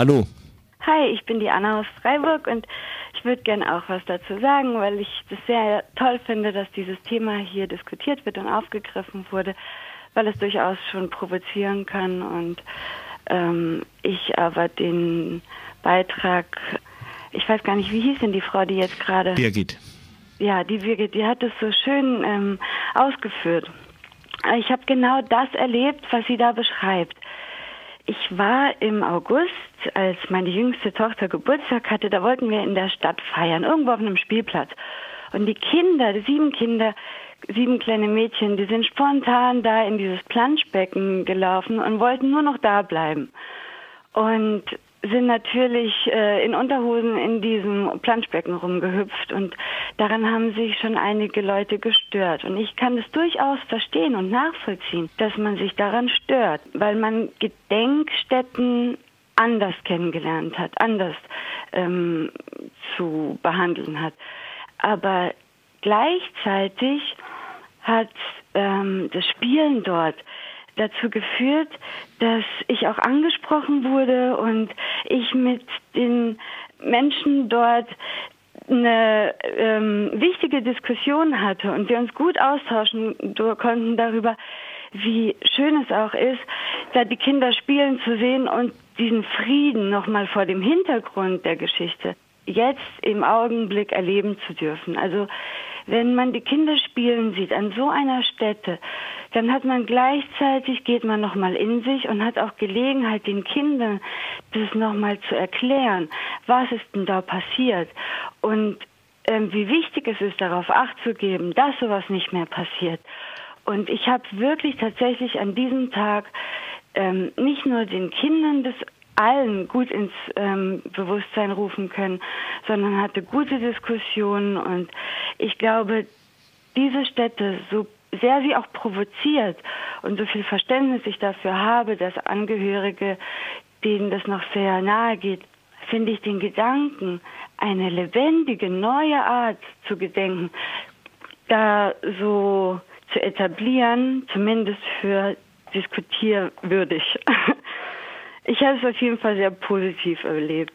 Hallo. Hi, ich bin die Anna aus Freiburg und ich würde gerne auch was dazu sagen, weil ich das sehr toll finde, dass dieses Thema hier diskutiert wird und aufgegriffen wurde, weil es durchaus schon provozieren kann und ähm, ich aber den Beitrag, ich weiß gar nicht, wie hieß denn die Frau, die jetzt gerade. Birgit. Ja, die Birgit, die hat es so schön ähm, ausgeführt. Ich habe genau das erlebt, was sie da beschreibt. Ich war im August, als meine jüngste Tochter Geburtstag hatte, da wollten wir in der Stadt feiern, irgendwo auf einem Spielplatz. Und die Kinder, die sieben Kinder, sieben kleine Mädchen, die sind spontan da in dieses Planschbecken gelaufen und wollten nur noch da bleiben. Und sind natürlich äh, in Unterhosen in diesem Planschbecken rumgehüpft und daran haben sich schon einige Leute gestört. Und ich kann es durchaus verstehen und nachvollziehen, dass man sich daran stört, weil man Gedenkstätten anders kennengelernt hat, anders ähm, zu behandeln hat. Aber gleichzeitig hat ähm, das Spielen dort dazu geführt, dass ich auch angesprochen wurde und ich mit den Menschen dort eine ähm, wichtige Diskussion hatte und wir uns gut austauschen konnten darüber, wie schön es auch ist, da die Kinder spielen zu sehen und diesen Frieden nochmal vor dem Hintergrund der Geschichte jetzt im Augenblick erleben zu dürfen. Also wenn man die Kinder spielen sieht an so einer Stätte, dann hat man gleichzeitig, geht man nochmal in sich und hat auch Gelegenheit, den Kindern das nochmal zu erklären. Was ist denn da passiert? Und ähm, wie wichtig es ist, darauf Acht zu geben, dass sowas nicht mehr passiert. Und ich habe wirklich tatsächlich an diesem Tag ähm, nicht nur den Kindern das allen gut ins ähm, Bewusstsein rufen können, sondern hatte gute Diskussionen und ich glaube, diese Städte, so sehr sie auch provoziert und so viel Verständnis ich dafür habe, dass Angehörige, denen das noch sehr nahe geht, finde ich den Gedanken, eine lebendige, neue Art zu gedenken, da so zu etablieren, zumindest für diskutierwürdig. Ich habe es auf jeden Fall sehr positiv erlebt.